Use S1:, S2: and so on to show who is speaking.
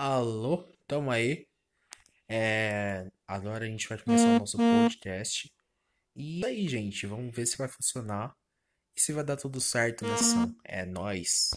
S1: Alô, tamo aí. É, agora a gente vai começar o nosso uhum. podcast. E aí, gente, vamos ver se vai funcionar e se vai dar tudo certo nessa. Uhum. É nós.